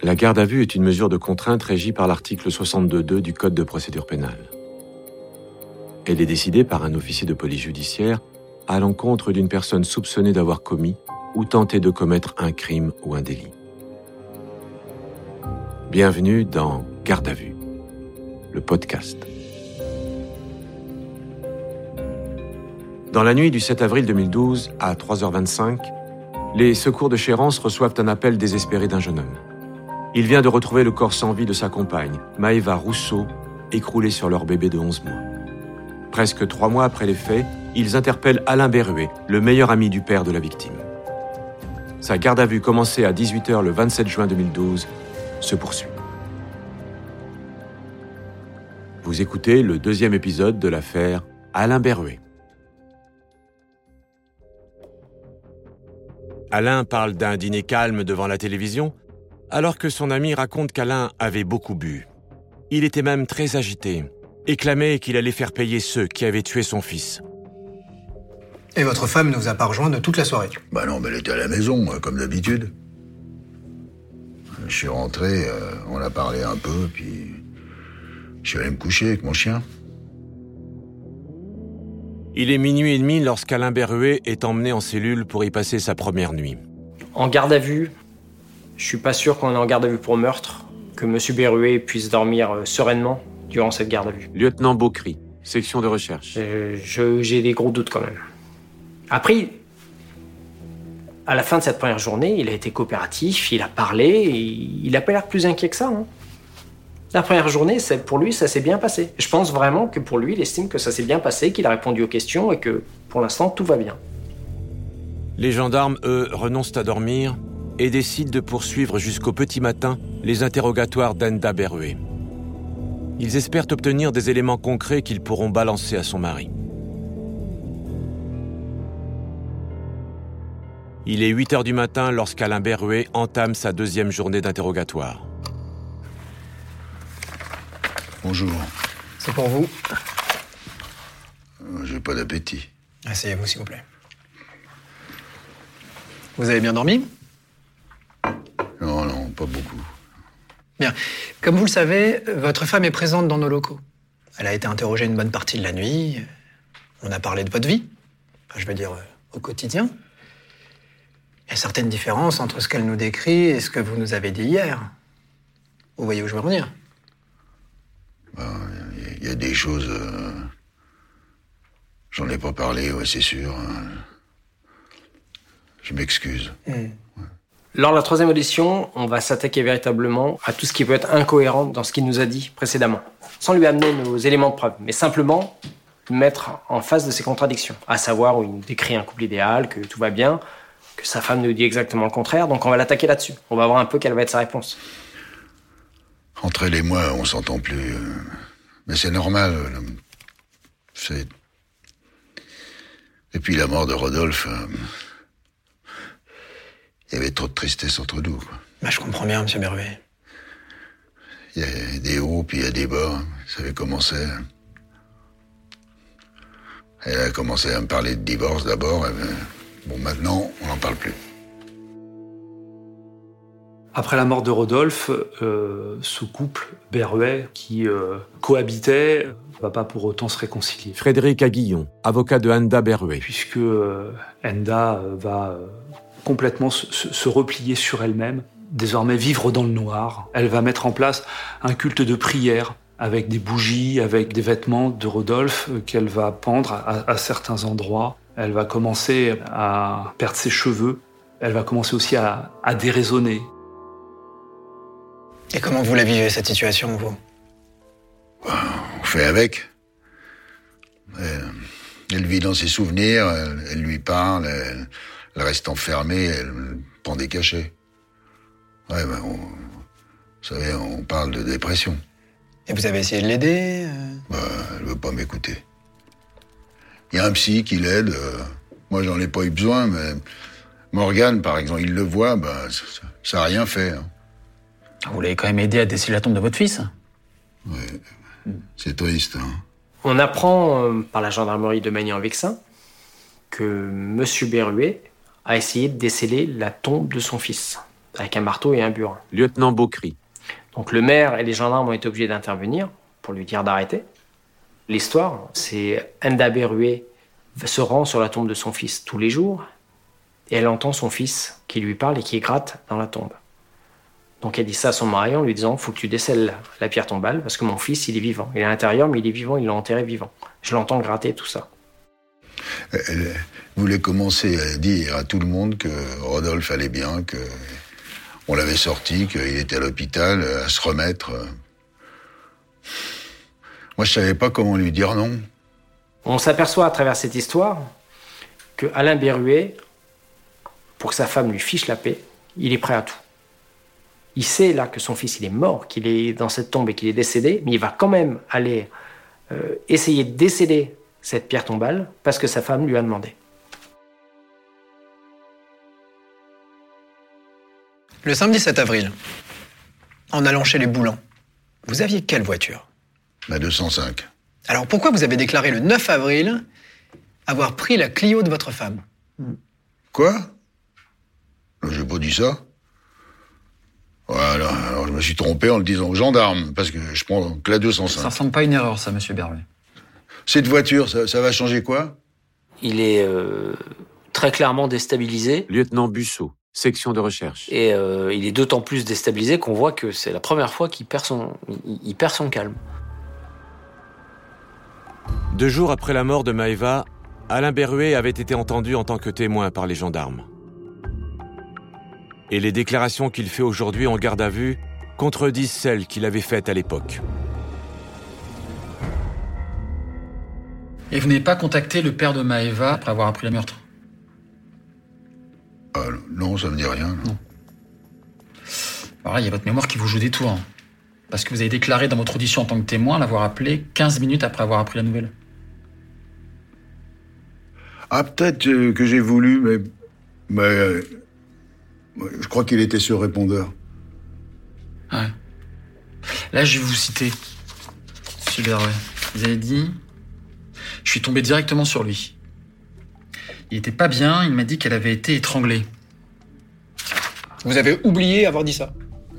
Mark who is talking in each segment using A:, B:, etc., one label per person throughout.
A: La garde à vue est une mesure de contrainte régie par l'article 62.2 du Code de procédure pénale. Elle est décidée par un officier de police judiciaire à l'encontre d'une personne soupçonnée d'avoir commis ou tenté de commettre un crime ou un délit. Bienvenue dans Garde à vue, le podcast. Dans la nuit du 7 avril 2012, à 3h25, les secours de Chérance reçoivent un appel désespéré d'un jeune homme. Il vient de retrouver le corps sans vie de sa compagne, Maëva Rousseau, écroulée sur leur bébé de 11 mois. Presque trois mois après les faits, ils interpellent Alain Berruet, le meilleur ami du père de la victime. Sa garde à vue commencée à 18h le 27 juin 2012 se poursuit. Vous écoutez le deuxième épisode de l'affaire Alain Berruet. Alain parle d'un dîner calme devant la télévision alors que son ami raconte qu'Alain avait beaucoup bu. Il était même très agité et clamait qu'il allait faire payer ceux qui avaient tué son fils.
B: Et votre femme ne vous a pas rejoint de toute la soirée
C: Bah non, mais elle était à la maison, comme d'habitude. Je suis rentré, euh, on a parlé un peu, puis je suis allé me coucher avec mon chien.
A: Il est minuit et demi lorsqu'Alain Berruet est emmené en cellule pour y passer sa première nuit.
D: En garde à vue, je suis pas sûr qu'on est en garde à vue pour meurtre, que M. Berruet puisse dormir euh, sereinement durant cette garde à vue.
A: Lieutenant Beaucry, section de recherche.
D: Euh, je- J'ai des gros doutes quand même. Après, à la fin de cette première journée, il a été coopératif, il a parlé, et il a pas l'air plus inquiet que ça. hein. La première journée, c'est- pour lui, ça s'est bien passé. Je pense vraiment que pour lui, il estime que ça s'est bien passé, qu'il a répondu aux questions et que pour l'instant, tout va bien.
A: Les gendarmes, eux, renoncent à dormir et décident de poursuivre jusqu'au petit matin les interrogatoires d'Enda Berruet. Ils espèrent obtenir des éléments concrets qu'ils pourront balancer à son mari. Il est 8 heures du matin lorsqu'Alain Berruet entame sa deuxième journée d'interrogatoire.
C: Bonjour.
B: C'est pour vous.
C: Euh, J'ai pas d'appétit.
B: Asseyez-vous, s'il vous plaît. Vous avez bien dormi?
C: Pas beaucoup.
B: Bien. Comme vous le savez, votre femme est présente dans nos locaux. Elle a été interrogée une bonne partie de la nuit. On a parlé de votre vie. Enfin, je veux dire, euh, au quotidien. Il y a certaines différences entre ce qu'elle nous décrit et ce que vous nous avez dit hier. Vous voyez où je veux en venir?
C: Il y a des choses. euh, J'en ai pas parlé, ouais, c'est sûr. hein. Je m'excuse.
D: Lors de la troisième audition, on va s'attaquer véritablement à tout ce qui peut être incohérent dans ce qu'il nous a dit précédemment, sans lui amener nos éléments de preuve, mais simplement le mettre en face de ses contradictions, à savoir où il nous décrit un couple idéal, que tout va bien, que sa femme nous dit exactement le contraire, donc on va l'attaquer là-dessus. On va voir un peu quelle va être sa réponse.
C: Entre elle et moi, on s'entend plus. euh, Mais c'est normal. euh, C'est. Depuis la mort de Rodolphe, euh, il y avait trop de tristesse entre nous. quoi.
B: Bah, Je comprends bien, monsieur Berruet.
C: Il y a des hauts, puis il y a des bas. Vous savez comment c'est. Elle a commencé à me parler de divorce d'abord. ben, Bon, maintenant, on n'en parle plus.
E: Après la mort de Rodolphe, euh, ce couple, Berruet, qui euh, cohabitait, va pas pour autant se réconcilier.
A: Frédéric Aguillon, avocat de Anda Berruet.
E: Puisque euh, Enda euh, va euh, complètement se, replier sur elle-même, désormais vivre dans le noir. Elle va mettre en place un culte de prière avec des bougies, avec des vêtements de Rodolphe euh, qu'elle va pendre à, à certains endroits. Elle va commencer à perdre ses cheveux. Elle va commencer aussi à, à déraisonner.
B: Et comment vous la vivez, cette situation, vous?
C: On fait avec. Elle, elle vit dans ses souvenirs, elle, elle lui parle, elle, elle reste enfermée, elle prend des cachets. Ouais, ben, on, vous savez, on parle de dépression.
B: Et vous avez essayé de l'aider euh
C: Bah, elle veut pas m'écouter. Il y a un psy qui l'aide. euh, moi, j'en ai pas eu besoin, mais Morgane, par exemple, il le voit, bah, ça- n'a rien fait. hein.
F: Vous l'avez quand même aidé à déceler la tombe de votre fils
C: C'est triste. Hein.
D: On apprend euh, par la gendarmerie de Magny-en-Vexin que M. Berruet a essayé de déceler la tombe de son fils. avec un marteau et un burin.
A: Lieutenant Beaucry.
D: Donc le maire et les gendarmes ont été obligés d'intervenir pour lui dire d'arrêter. L'histoire, c'est Enda Berruet se rend sur la tombe de son fils tous les jours et elle entend son fils qui lui parle et qui gratte dans la tombe. Donc elle dit ça à son mari en lui disant faut que tu décèles la pierre tombale parce que mon fils il est vivant. Il est à l'intérieur mais il est vivant, il l'a enterré vivant. Je l'entends gratter tout ça.
C: Elle voulait commencer à dire à tout le monde que Rodolphe allait bien, que on l'avait sorti, qu'il était à l'hôpital, à se remettre. Moi, je savais pas comment lui dire non.
D: On s'aperçoit à travers cette histoire que Alain Berruet, pour que sa femme lui fiche la paix, il est prêt à tout. Il sait là que son fils il est mort, qu'il est dans cette tombe et qu'il est décédé, mais il va quand même aller euh, essayer de décéder cette pierre tombale parce que sa femme lui a demandé.
B: Le samedi 7 avril, en allant chez les Boulans, vous aviez quelle voiture?
C: Ma 205.
B: Alors pourquoi vous avez déclaré le 9 avril avoir pris la Clio de votre femme?
C: Quoi? J'ai pas dit ça. Voilà, alors je me suis trompé en le disant aux gendarmes, parce que je prends que la 205.
F: Ça ressemble pas à une erreur, ça, monsieur Berruet.
C: Cette voiture, ça, ça va changer quoi?
G: Il est euh, très clairement déstabilisé.
A: Lieutenant Bussot, section de recherche.
G: Et euh, il est d'autant plus déstabilisé qu'on voit que c'est la première fois qu'il perd son, il, il perd son calme.
A: Deux jours après la mort de Maeva, Alain Berruet avait été entendu en tant que témoin par les gendarmes. Et les déclarations qu'il fait aujourd'hui en garde à vue contredisent celles qu'il avait faites à l'époque.
F: Et vous n'avez pas contacté le père de Maëva après avoir appris le meurtre
C: Ah, Non, ça me dit rien. non.
F: Alors là, il y a votre mémoire qui vous joue des tours. hein. Parce que vous avez déclaré dans votre audition en tant que témoin l'avoir appelé 15 minutes après avoir appris la nouvelle.
C: Ah, peut-être euh, que j'ai voulu, mais. mais euh, je crois qu'il était sur répondeur.
F: Ouais. Là, je vais vous citer. Berruet. Vous avez dit Je suis tombé directement sur lui. Il était pas bien, il m'a dit qu'elle avait été étranglée.
B: Vous avez oublié avoir dit ça.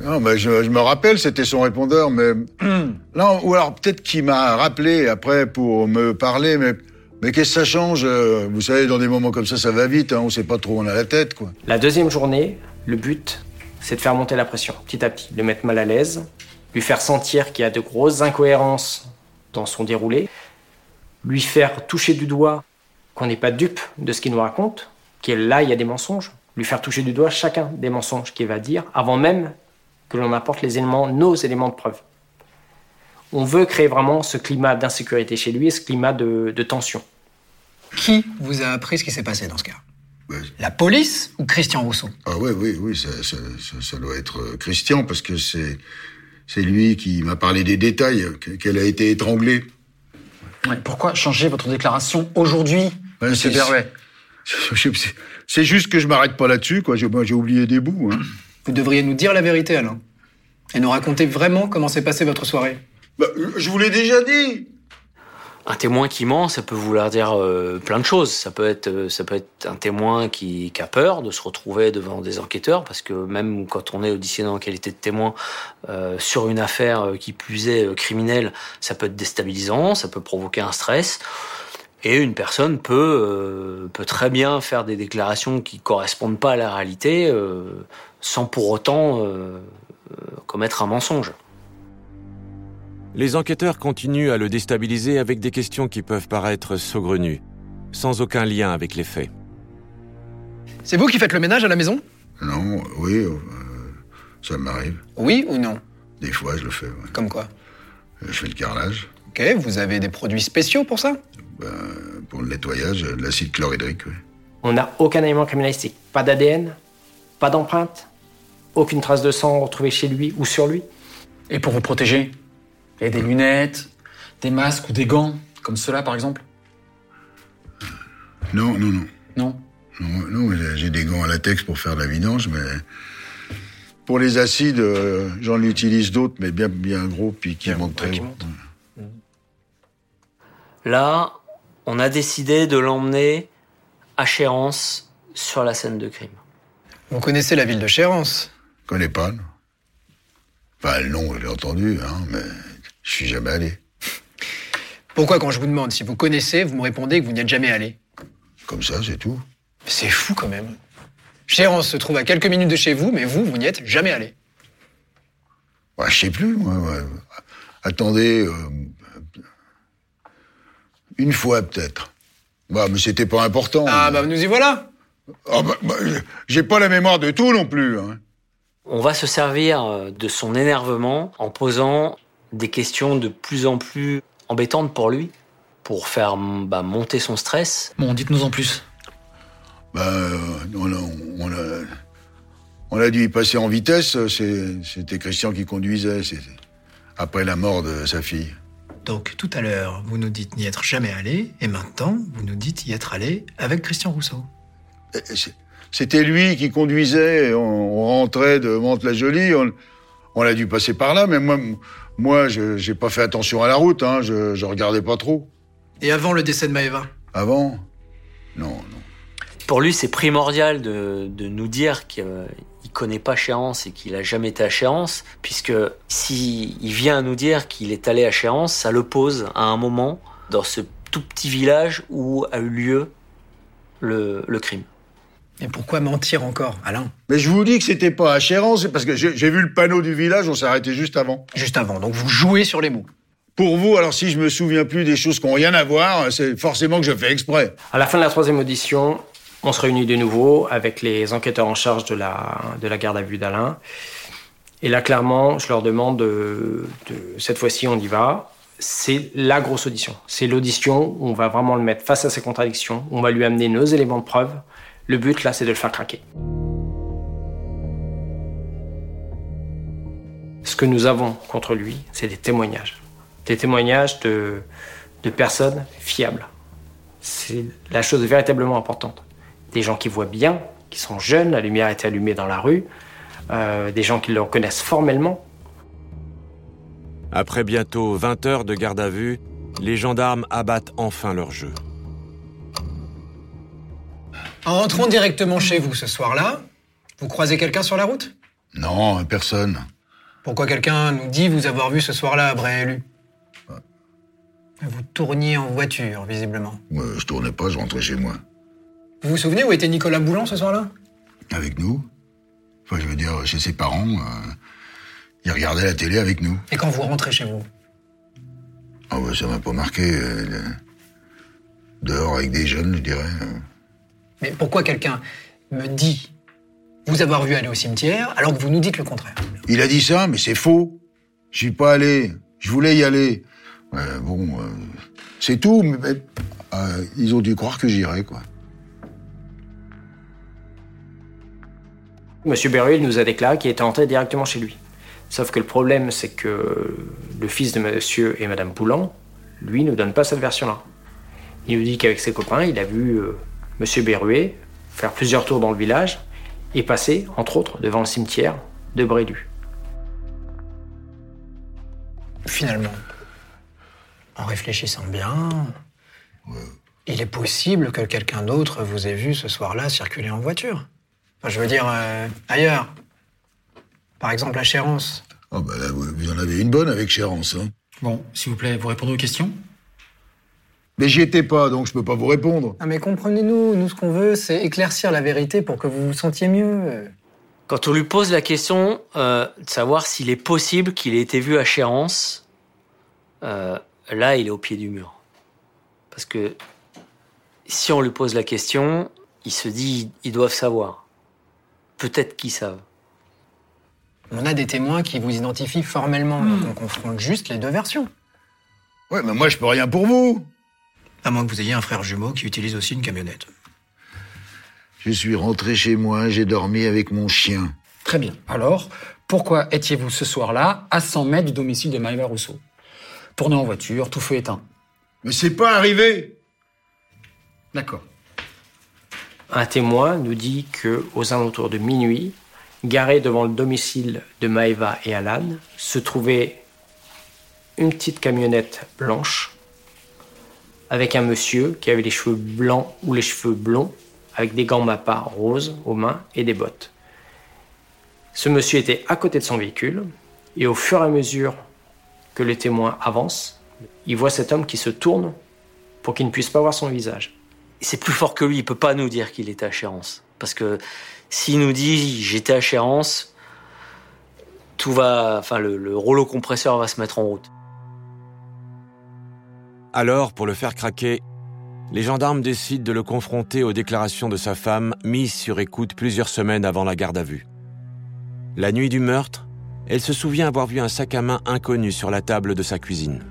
C: Non, mais je, je me rappelle, c'était son répondeur, mais. non, ou alors peut-être qu'il m'a rappelé après pour me parler, mais. Mais qu'est-ce que ça change euh, Vous savez, dans des moments comme ça, ça va vite, hein, on sait pas trop où on a la tête, quoi.
D: La deuxième journée, le but, c'est de faire monter la pression petit à petit, le mettre mal à l'aise, lui faire sentir qu'il y a de grosses incohérences dans son déroulé, lui faire toucher du doigt qu'on n'est pas dupe de ce qu'il nous raconte, que là, il y a des mensonges, lui faire toucher du doigt chacun des mensonges qu'il va dire avant même que l'on apporte les éléments, nos éléments de preuve. On veut créer vraiment ce climat d'insécurité chez lui et ce climat de, de tension.
B: Qui vous a appris ce qui s'est passé dans ce cas? La police ou Christian Rousseau?
C: Ah ouais, oui, oui, ça, ça, ça, ça doit être euh, Christian, parce que c'est. C'est lui qui m'a parlé des détails, que- qu'elle a été étranglée.
F: Ouais, Pourquoi changer votre déclaration aujourd'hui, monsieur
C: c'est- C'est- juste que je m'arrête pas là-dessus, quoi. J'ai oublié des bouts, hein.
B: Vous devriez nous dire la vérité, Alain. Et nous raconter vraiment comment s'est passée votre soirée.
C: Bah, je vous l'ai déjà dit.
G: Un témoin qui ment, ça peut vouloir dire euh, plein de choses. Ça peut être, euh, ça peut être un témoin qui, a peur de se retrouver devant des enquêteurs, parce que même quand on est auditionné en qualité de témoin euh, sur une affaire qui plus est criminelle, ça peut être déstabilisant, ça peut provoquer un stress. Et une personne peut, peut très bien faire des déclarations qui correspondent pas à la réalité, sans pour autant commettre un mensonge.
A: Les enquêteurs continuent à le déstabiliser avec des questions qui peuvent paraître saugrenues, sans aucun lien avec les faits.
B: C'est vous qui faites le ménage à la maison?
C: Non, oui, euh, ça m'arrive.
B: Oui ou non?
C: Des fois, je le fais. ouais.
B: Comme quoi?
C: Je fais le carrelage.
B: Ok, vous avez des produits spéciaux pour ça?
C: Pour le nettoyage, de l'acide chlorhydrique, oui.
D: On n'a aucun élément criminalistique, pas d'ADN, pas d'empreinte, aucune trace de sang retrouvée chez lui ou sur lui.
F: Et pour vous protéger? Il y a des lunettes, des masques ou des gants, comme ceux-là par exemple
C: Non, non, non.
F: Non
C: Non, j'ai des gants à latex pour faire de la vidange, mais pour les acides, euh, j'en utilise d'autres, mais bien, bien gros, puis qui montent très
B: montent.
G: Là, on a décidé de l'emmener à Chéance sur la scène de crime.
B: Vous connaissez la ville de Chéance
C: connais pas, non. Enfin, le nom, je l'ai entendu, hein, mais je suis jamais allé.
B: Pourquoi, quand je vous demande si vous connaissez, vous me répondez que vous n'y êtes jamais allé?
C: Comme ça, c'est tout.
B: C'est fou quand même. Chérance se trouve à quelques minutes de chez vous, mais vous, vous n'y êtes jamais allé.
C: Ouais, je sais plus, moi. ouais. Attendez, euh, une fois peut-être. Bah, mais c'était pas important.
B: Ah bah nous y voilà
C: Ah, bah, bah, j'ai pas la mémoire de tout non plus. Hein.
G: On va se servir euh, de son énervement en posant des questions de plus en plus embêtantes pour lui, pour faire bah, monter son stress.
F: Bon, dites-nous en plus.
C: Bah, euh, on, a, on, a, on a dû y passer en vitesse. C'était Christian qui conduisait. Après la mort de sa fille.
B: Donc tout à l'heure, vous nous dites n'y être jamais allé, et maintenant, vous nous dites y être allé avec Christian Rousseau.
C: C'était lui qui conduisait. On, on rentrait de Mantes-la-Jolie. On, on a dû passer par là, mais moi, moi, je j'ai pas fait attention à la route. Hein, je, je regardais pas trop.
B: Et avant le décès de Maëva?
C: Avant, non, non.
G: Pour lui, c'est primordial de, de nous dire qu'il ne connaît pas Chéance et qu'il a jamais été à Chéance, puisque s'il il vient à nous dire qu'il est allé à Chéance, ça le pose à un moment dans ce tout petit village où a eu lieu le, le crime.
B: Et pourquoi mentir encore, Alain?
C: Mais je vous dis que c'était pas à Chéran, c'est parce que j'ai vu le panneau du village. On s'est arrêté juste avant.
B: Juste avant, donc vous jouez sur les mots.
C: Pour vous, alors si je me souviens plus des choses qui ont rien à voir, c'est forcément que je fais exprès.
D: À la fin de la troisième audition, on se réunit de nouveau avec les enquêteurs en charge de la, de la garde à vue d'Alain. Et là, clairement, je leur demande de, de- cette fois-ci, on y va. C'est la grosse audition. C'est l'audition où on va vraiment le mettre face à ses contradictions. On va lui amener nos éléments de preuve. Le but, là, c'est de le faire craquer. Ce que nous avons contre lui, c'est des témoignages. Des témoignages de, personnes fiables. C'est la chose véritablement importante. Des gens qui voient bien, qui sont jeunes, la lumière est allumée dans la rue, euh, des gens qui le reconnaissent formellement.
A: Après bientôt 20 heures de garde à vue, les gendarmes abattent enfin leur jeu.
B: En rentrant directement chez vous ce soir-là, vous croisez quelqu'un sur la route?
C: Non, personne.
B: Pourquoi quelqu'un nous dit vous avoir vu ce soir-là à Vous tourniez en voiture, visiblement.
C: Moi, je tournais pas, je rentrais chez moi.
B: Vous vous souvenez où était Nicolas Boulan ce soir-là?
C: Avec nous? Enfin, je veux dire, chez ses parents. euh, il regardait la télé avec nous.
B: Et quand vous rentrez chez vous?
C: Ah ouais, ça m'a pas marqué. euh, Dehors avec des jeunes, je dirais.
B: Mais pourquoi quelqu'un me dit vous avoir vu aller au cimetière alors que vous nous dites le contraire?
C: Il a dit ça, mais c'est faux. Je suis pas allé. Je voulais y aller. Bon, euh, c'est tout. Mais, mais, euh, ils ont dû croire que j'irais, quoi.
D: Monsieur Berruel nous a déclaré qu'il était entré directement chez lui. Sauf que le problème, c'est que le fils de monsieur et madame Poulan, lui, ne donne pas cette version-là. Il nous dit qu'avec ses copains, il a vu euh, monsieur Berruet faire plusieurs tours dans le village et passer, entre autres, devant le cimetière de Brélu.
B: Finalement, en réfléchissant bien, il est possible que quelqu'un d'autre vous ait vu ce soir-là circuler en voiture. Enfin, je veux dire, euh, ailleurs. Par exemple, à Chérence.
C: Ah bah là, vous, vous en avez une bonne avec Chérance, hein.
F: Bon, s'il vous plaît, vous répondez aux questions?
C: Mais j'y étais pas, donc je peux pas vous répondre.
B: Ah mais comprenez-nous, nous ce qu'on veut, c'est éclaircir la vérité pour que vous vous sentiez mieux.
G: Quand on lui pose la question euh, de savoir s'il est possible qu'il ait été vu à Chéance, euh, là, il est au pied du mur. Parce que si on lui pose la question, il se dit ils doivent savoir. Peut-être qu'ils savent.
B: On a des témoins qui vous identifient formellement, donc on confronte juste les deux versions.
C: Ouais, mais moi, je peux rien pour vous.
B: À moins que vous ayez un frère jumeau qui utilise aussi une camionnette.
C: Je suis rentré chez moi, j'ai dormi avec mon chien.
F: Très bien. Alors, pourquoi étiez-vous ce soir-là à 100 mètres du domicile de Maëva Rousseau? Tourné en voiture, tout feu éteint.
C: Mais c'est pas arrivé.
F: D'accord.
D: Un témoin nous dit que, aux alentours de minuit, garé devant le domicile de Maëva et Alan, se trouvait une petite camionnette blanche avec un monsieur qui avait les cheveux blancs ou les cheveux blonds, avec des gants mappa roses aux mains et des bottes. Ce monsieur était à côté de son véhicule, et au fur et à mesure que les témoins avancent, il voit cet homme qui se tourne pour qu'il ne puisse pas voir son visage.
G: C'est plus fort que lui, il peut pas nous dire qu'il était à Chérence. Parce que s'il nous dit j'étais à Chérence, tout va, enfin le, le rouleau compresseur va se mettre en route.
A: Alors, pour le faire craquer, les gendarmes décident de le confronter aux déclarations de sa femme, mise sur écoute plusieurs semaines avant la garde à vue. La nuit du meurtre, elle se souvient avoir vu un sac à main inconnu sur la table de sa cuisine.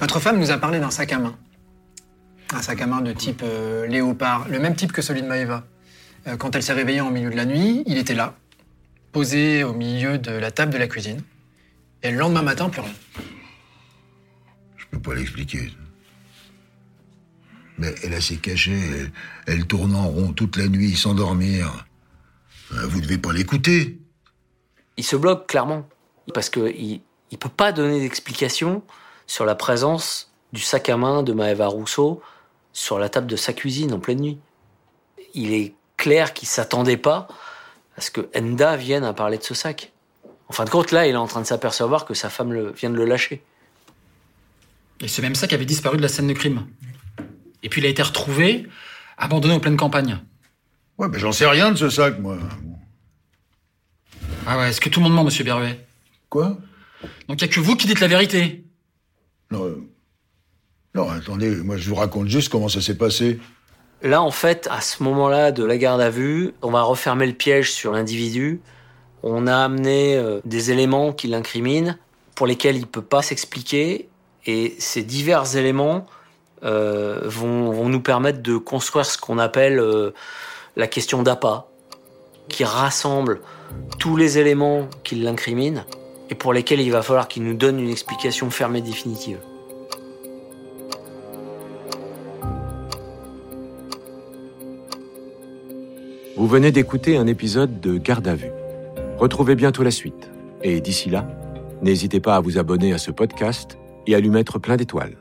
B: Votre femme nous a parlé d'un sac à main. Un sac à main de type euh, léopard, le même type que celui de Maëva. Euh, quand elle s'est réveillée en milieu de la nuit, il était là, posé au milieu de la table de la cuisine. Et le lendemain matin, plus rien.
C: Je peux pas l'expliquer. Mais elle a s'est cachée, elle, elle tourne en rond toute la nuit sans dormir. Euh, Vous devez pas l'écouter.
G: Il se bloque clairement. Parce que il, il peut pas donner d'explication sur la présence du sac à main de Maëva Rousseau sur la table de sa cuisine en pleine nuit. Il est clair qu'il s'attendait pas à ce que Enda vienne à parler de ce sac. En fin de compte, là, il est en train de s'apercevoir que sa femme le- vient de le lâcher.
F: Et ce même sac avait disparu de la scène de crime. Et puis il a été retrouvé, abandonné en pleine campagne.
C: Ouais, mais j'en sais rien de ce sac, moi.
F: Ah ouais, est-ce que tout le monde ment, monsieur Berruet
C: Quoi?
F: Donc il y a que vous qui dites la vérité.
C: Non, euh, non, attendez, moi je vous raconte juste comment ça s'est passé.
G: Là, en fait, à ce moment-là de la garde à vue, on va refermer le piège sur l'individu. On a amené euh, des éléments qui l'incriminent, pour lesquels il peut pas s'expliquer. Et ces divers éléments euh, vont, nous permettre de construire ce qu'on appelle euh, la question d'appât, qui rassemble tous les éléments qui l'incriminent et pour lesquels il va falloir qu'il nous donne une explication ferme et définitive.
A: Vous venez d'écouter un épisode de Garde à vue. Retrouvez bientôt la suite. Et d'ici là, n'hésitez pas à vous abonner à ce podcast et à lui mettre plein d'étoiles.